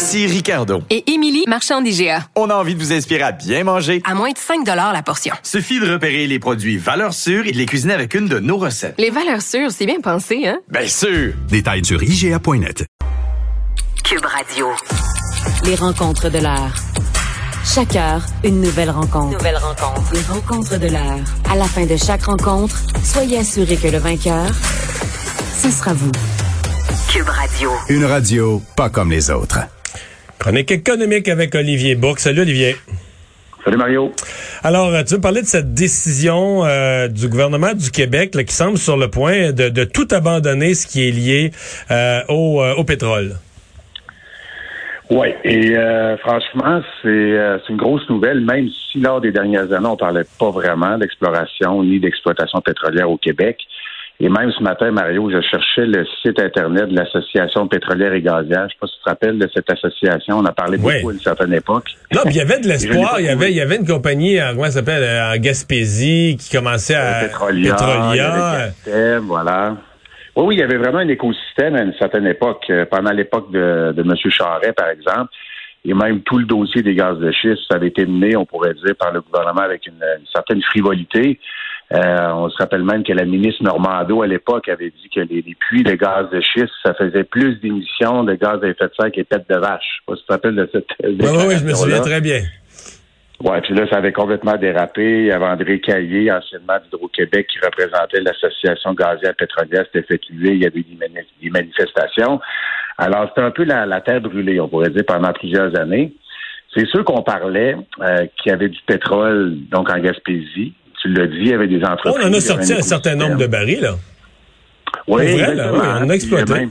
Ici Ricardo. Et Émilie, marchand d'IGA. On a envie de vous inspirer à bien manger. À moins de 5 la portion. Suffit de repérer les produits valeurs sûres et de les cuisiner avec une de nos recettes. Les valeurs sûres, c'est bien pensé, hein? Bien sûr! Détails sur IGA.net. Cube Radio. Les rencontres de l'heure. Chaque heure, une nouvelle rencontre. Nouvelle rencontre. Les rencontres de l'heure. À la fin de chaque rencontre, soyez assurés que le vainqueur, ce sera vous. Cube Radio. Une radio pas comme les autres. Chronique économique avec Olivier Bourque. Salut Olivier. Salut Mario. Alors, euh, tu veux parler de cette décision euh, du gouvernement du Québec qui semble sur le point de, tout abandonner ce qui est lié euh, au, au, pétrole? Oui, et franchement, c'est une grosse nouvelle, même si lors des dernières années, on parlait pas vraiment d'exploration ni d'exploitation pétrolière au Québec. Et même ce matin, Mario, je cherchais le site Internet de l'Association pétrolière et gazière. Je ne sais pas si tu te rappelles de cette association. On a parlé beaucoup à une certaine époque. Non, puis il y avait de l'espoir. Il y avait, il y avait une compagnie, euh, comment ça s'appelle, euh, en Gaspésie, qui commençait à... Pétrolia. Pétrolia. voilà. Oui, oui, il y avait vraiment un écosystème à une certaine époque. Euh, pendant l'époque de, de M. Charret, par exemple. Et même tout le dossier des gaz de schiste, ça avait été mené, on pourrait dire, par le gouvernement avec une certaine frivolité. Euh, on se rappelle même que la ministre Normando, à l'époque, avait dit que les, puits de gaz de schiste, ça faisait plus d'émissions de gaz à effet de serre que tête de vache. Je sais pas si tu te rappelles de cette Oui, oui, je me souviens très bien. Oui, puis là, ça avait complètement dérapé. Il y avait André Caillé, anciennement d'Hydro-Québec, qui représentait l'association gazière pétrolière, s'était fait tuer. Il y avait des, manifestations. Alors, c'était un peu la, terre brûlée, on pourrait dire, pendant plusieurs années. C'est sûr qu'on parlait euh, qu'il y avait du pétrole, donc en Gaspésie, tu l'as dit, avait des entreprises. On en a sorti un certain nombre de barils, là. Oui, on a exploité.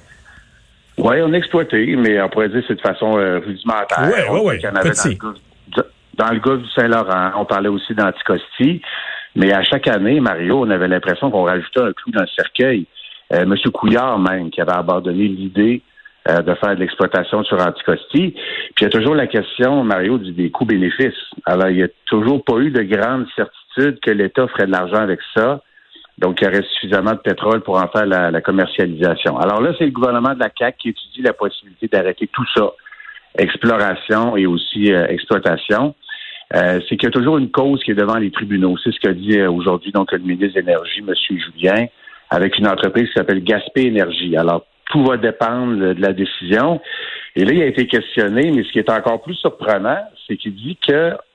Oui, on a exploité, mais on pourrait dire que c'est de façon euh, rudimentaire. Oui, oui, oui. Dans le golfe du Saint-Laurent, on parlait aussi d'Anticosti. Mais à chaque année, Mario, on avait l'impression qu'on rajoutait un clou dans le cercueil. Euh, Monsieur Couillard, même, qui avait abandonné l'idée euh, de faire de l'exploitation sur Anticosti. Puis il y a toujours la question, Mario, des coûts-bénéfices. Alors, il n'y a toujours pas eu de grande certitude que l'État ferait de l'argent avec ça. Donc, il y aurait suffisamment de pétrole pour en faire la, commercialisation. Alors là, c'est le gouvernement de la CAC qui étudie la possibilité d'arrêter tout ça, exploration et aussi euh, exploitation. Euh, c'est qu'il y a toujours une cause qui est devant les tribunaux. C'est ce que dit euh, aujourd'hui donc le ministre de l'Énergie, M. Julien, avec une entreprise qui s'appelle Gaspé Énergie. Alors, tout va dépendre de la décision. Et là, il a été questionné, mais ce qui est encore plus surprenant, c'est qu'il dit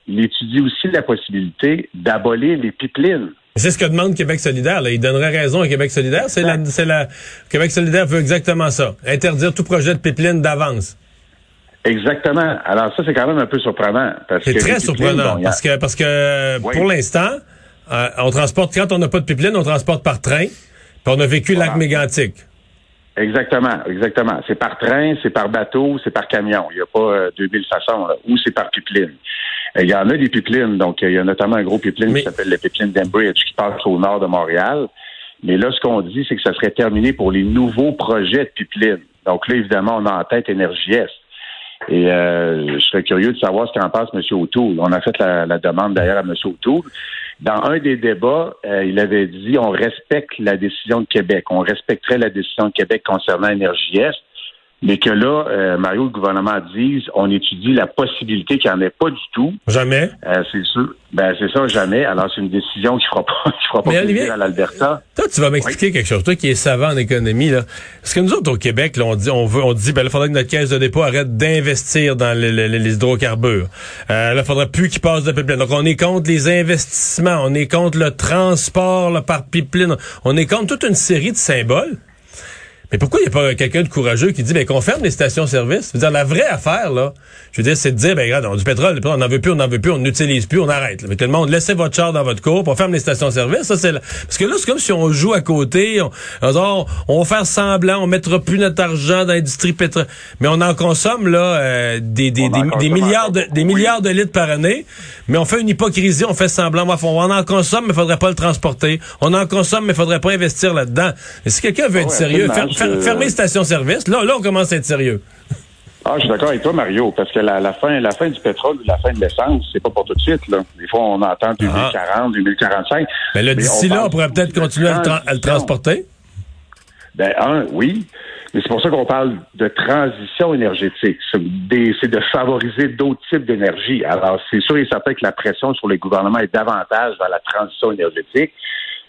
qu'il étudie aussi la possibilité d'abolir les pipelines. C'est ce que demande Québec solidaire. Là. Il donnerait raison à Québec solidaire. C'est la, la, Québec solidaire veut exactement ça. Interdire tout projet de pipeline d'avance. Exactement. Alors ça, c'est quand même un peu surprenant. C'est très surprenant. parce que, parce que pour l'instant, euh, on transporte, quand on n'a pas de pipeline, on transporte par train. Puis on a vécu le lac mégantique. Exactement, exactement. C'est par train, c'est par bateau, c'est par camion. Il n'y a pas 2000 euh, façons. Ou c'est par pipeline. Euh, il y en a des pipelines. Donc, il y a notamment un gros pipeline qui s'appelle le pipeline d'Embridge qui passe au nord de Montréal. Mais là, ce qu'on dit, c'est que ça serait terminé pour les nouveaux projets de pipeline. Donc là, évidemment, on a en tête Énergie Est. Et euh, je serais curieux de savoir ce qu'en pense M. O'Toole. On a fait la, la demande d'ailleurs à M. O'Toole. Dans un des débats, euh, il avait dit on respecte la décision de Québec, on respecterait la décision de Québec concernant Énergie Est mais que là, euh, Mario, le gouvernement dise, on étudie la possibilité qu'il n'y en ait pas du tout. Jamais. Euh, c'est sûr. Ben, c'est ça, jamais. Alors, c'est une décision qui ne fera pas, qui fera pas plaisir à l'Alberta. Toi, tu vas m'expliquer quelque chose. Toi qui es savant en économie, là. Parce que nous autres, au Québec, là, on dit, on veut, on dit, ben, il faudrait que notre caisse de dépôt arrête d'investir dans les, les, hydrocarbures. Euh, là, il faudrait plus qu'ils passent de pipeline. Donc, on est contre les investissements. On est contre le transport, par pipeline. On est contre toute une série de symboles. Mais pourquoi il n'y a pas quelqu'un de courageux qui dit ben, qu'on ferme les stations-service? Je veux dire, la vraie affaire, là, je veux dire, c'est de dire, ben regarde, on a du pétrole, on n'en veut plus, on n'en veut plus, on n'utilise plus, on arrête. Là. Mais tout le monde, laissez votre char dans votre cour, on ferme les stations-service. Ça, c'est Parce que là, c'est comme si on joue à côté, on, on, on, va faire semblant, on mettra plus notre argent dans l'industrie pétrole. Mais on en consomme, là, euh, des, des, des, des, milliards de, des milliards de litres par année. Mais on fait une hypocrisie, on fait semblant. On en consomme, mais faudrait pas le transporter. On en consomme, mais faudrait pas investir là-dedans. Et si quelqu'un veut être sérieux, fermer station-service, là, là, on commence à être sérieux. Ah, je suis d'accord avec toi, Mario, parce que la, fin, la fin du pétrole, la fin de l'essence, c'est pas pour tout de suite. Là. Des fois, on entend 2040, 2045. Mais là, d'ici là, on pourrait peut-être continuer à le, transporter. Ben, un, oui. Mais c'est pour ça qu'on parle de transition énergétique. C'est de favoriser d'autres types d'énergie. Alors, c'est sûr et certain que la pression sur les gouvernements est davantage vers la transition énergétique.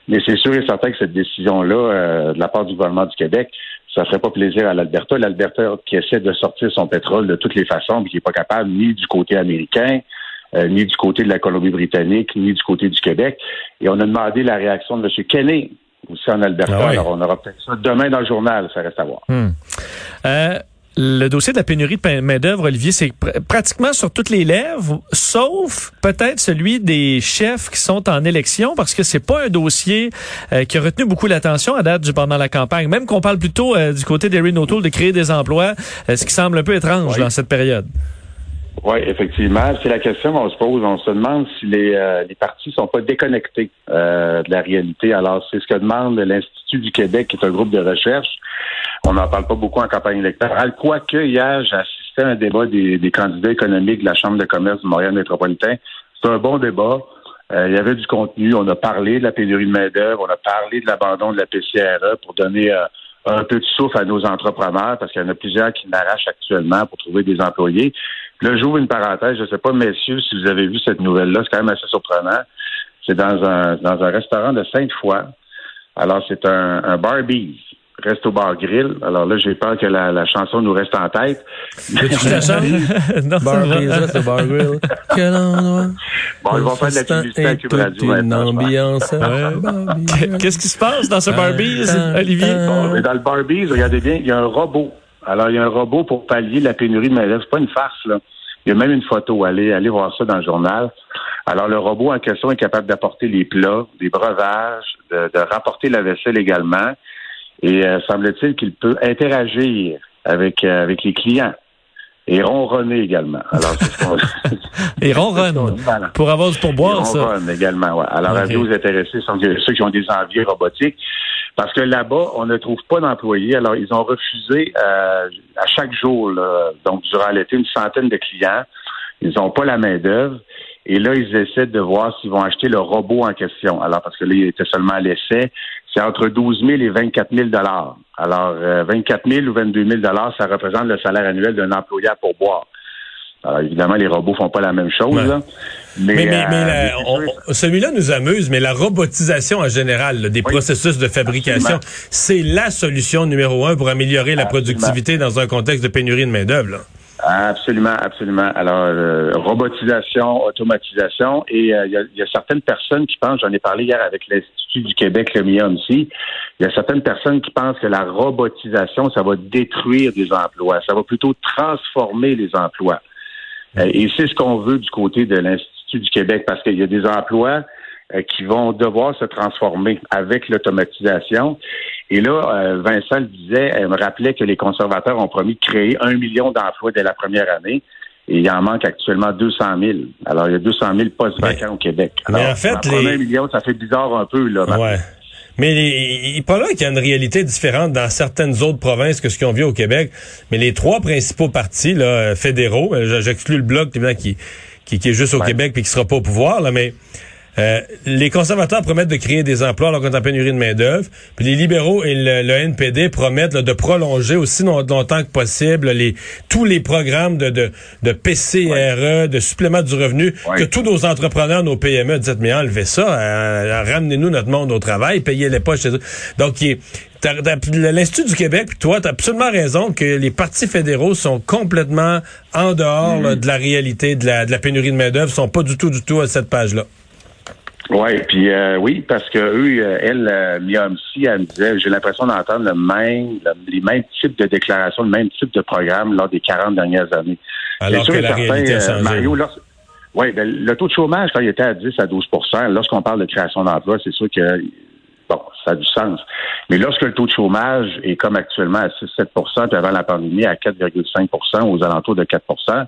Mais c'est sûr et certain que cette décision-là, euh, de la part du gouvernement du Québec, ça ne ferait pas plaisir à l'Alberta. L'Alberta qui essaie de sortir son pétrole de toutes les façons, mais qui n'est pas capable ni du côté américain, euh, ni du côté de la Colombie-Britannique, ni du côté du Québec. Et on a demandé la réaction de M. Kenney aussi en Alberta. Ah Alors, on aura peut-être ça demain dans le journal, ça reste à voir. Hmm. Euh, le dossier de la pénurie de main-d'œuvre, Olivier, c'est pratiquement sur toutes les lèvres, sauf peut-être celui des chefs qui sont en élection, parce que c'est pas un dossier euh, qui a retenu beaucoup l'attention à date du pendant la campagne. Même qu'on parle plutôt euh, du côté d'Erin O'Toole de créer des emplois, euh, ce qui semble un peu étrange dans cette période. Oui, effectivement. C'est la question qu'on se pose. On se demande si les, les partis sont pas déconnectés de la réalité. Alors, c'est ce que demande l'Institut du Québec, qui est un groupe de recherche on n'en parle pas beaucoup en campagne électorale. Quoique hier, j'ai assisté à un débat des, candidats économiques de la Chambre de commerce du Montréal métropolitain. C'est un bon débat. Euh, il y avait du contenu. On a parlé de la pénurie de main-d'œuvre. On a parlé de l'abandon de la PCRE pour donner euh, un peu de souffle à nos entrepreneurs parce qu'il y en a plusieurs qui n'arrachent actuellement pour trouver des employés. là, j'ouvre une parenthèse. Je ne sais pas, messieurs, si vous avez vu cette nouvelle-là. C'est quand même assez surprenant. C'est dans un, dans un restaurant de Sainte-Foy. Alors, c'est un, un Barbie Reste au bar grill. Alors là, j'ai peur que la, la, chanson nous reste en tête. Tu la chantes? non, Barbie, reste au bar grill. Quel endroit? Bon, ils vont faire de la publicité à Cube Radio. une ambiance. Qu'est-ce qui se passe dans ce Barbie, Olivier? Bon, mais dans le Barbie, regardez bien, il y a un robot. Alors, il y a un robot pour pallier la pénurie de main C'est pas une farce, là. Il y a même une photo. Allez, allez voir ça dans le journal. Alors, le robot en question est capable d'apporter les plats, des breuvages, de, de rapporter la vaisselle également. Et euh, semble-t-il qu'il peut interagir avec, euh, avec les clients. Et ronronner également. Alors, Et ronronne. Pour avoir du pourboire, ça. Ronronne également, ouais. Alors, okay. vous intéressés sont ceux qui ont des envies robotiques. Parce que là-bas, on ne trouve pas d'employés. Alors, ils ont refusé euh, à chaque jour, là, donc durant l'été, une centaine de clients. Ils n'ont pas la main-d'œuvre. Et là, ils essaient de voir s'ils vont acheter le robot en question. Alors, parce que là, il était seulement à l'essai. C'est entre 12 000 et 24 000 Alors, euh, 24 000 ou 22 000 ça représente le salaire annuel d'un employé pour boire. Alors, évidemment, les robots font pas la même chose. Mais, mais, mais, euh, celui-là nous amuse, mais la robotisation en général des processus de fabrication, c'est la solution numéro un pour améliorer la productivité dans un contexte de pénurie de main-d'œuvre. Absolument, absolument. Alors, euh, robotisation, automatisation, et euh, il y, a certaines personnes qui pensent, j'en ai parlé hier avec l'Institut du Québec, le MIA aussi, il y a certaines personnes qui pensent que la robotisation, ça va détruire des emplois, ça va plutôt transformer les emplois. Euh, et c'est ce qu'on veut du côté de l'Institut du Québec, parce qu'il y a des emplois qui vont devoir se transformer avec l'automatisation. Et là, euh, Vincent le disait, elle me rappelait que les conservateurs ont promis de créer un million d'emplois dès la première année. Et il en manque actuellement 200 000. Alors, il y a 200 000 postes vacants au Québec. mais en fait, les... un million, ça fait bizarre un peu, là. Ouais. Mais il pas là qu'il y a une réalité différente dans certaines autres provinces que ce qu'on vit au Québec. Mais les trois principaux partis là, fédéraux, euh, j'exclus le bloc qui, qui, qui est juste au Québec et qui sera pas au pouvoir, là, mais euh, les conservateurs promettent de créer des emplois alors qu'on est en pénurie de main-d'œuvre. Puis les libéraux et le, NPD promettent de prolonger aussi longtemps que possible les, tous les programmes de, de, de PCRE, de supplément du revenu, que tous nos entrepreneurs, nos PME disent mais enlevez ça, euh, ramenez-nous notre monde au travail, payez-les pas chez eux. Donc, l'Institut du Québec, puis toi, tu as absolument raison que les partis fédéraux sont complètement en dehors mm. de la réalité de la, de la pénurie de main-d'œuvre, sont pas du tout, du tout à cette page-là. Ouais, puis euh, oui, parce que eux, euh, elle, euh, Mia Hamsi, elle me disait, j'ai l'impression d'entendre le même, le- les mêmes types de déclarations, le même type de programme lors des 40 dernières années. Alors C'est sûr que et la certain, réalité a euh. Mario, lors- ouais, ben, le taux de chômage, quand il était à 10 à 12% lorsqu'on parle de création d'emplois, c'est sûr que bon, ça a du sens. Mais lorsque le taux de chômage est comme actuellement à 6-7 puis avant la pandémie à 4,5% aux alentours de 4%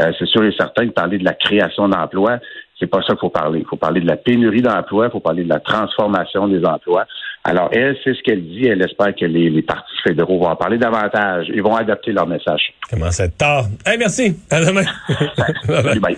euh, c'est sûr et certain que parler de la création d'emplois, c'est pas ça qu'il faut parler. Il faut parler de la pénurie d'emplois, il faut parler de la transformation des emplois. Alors, elle, c'est ce qu'elle dit. Elle espère que les, les partis fédéraux vont en parler davantage. Ils vont adapter leur message. Comment c'est tard. Hey, merci. À demain. Bye bye.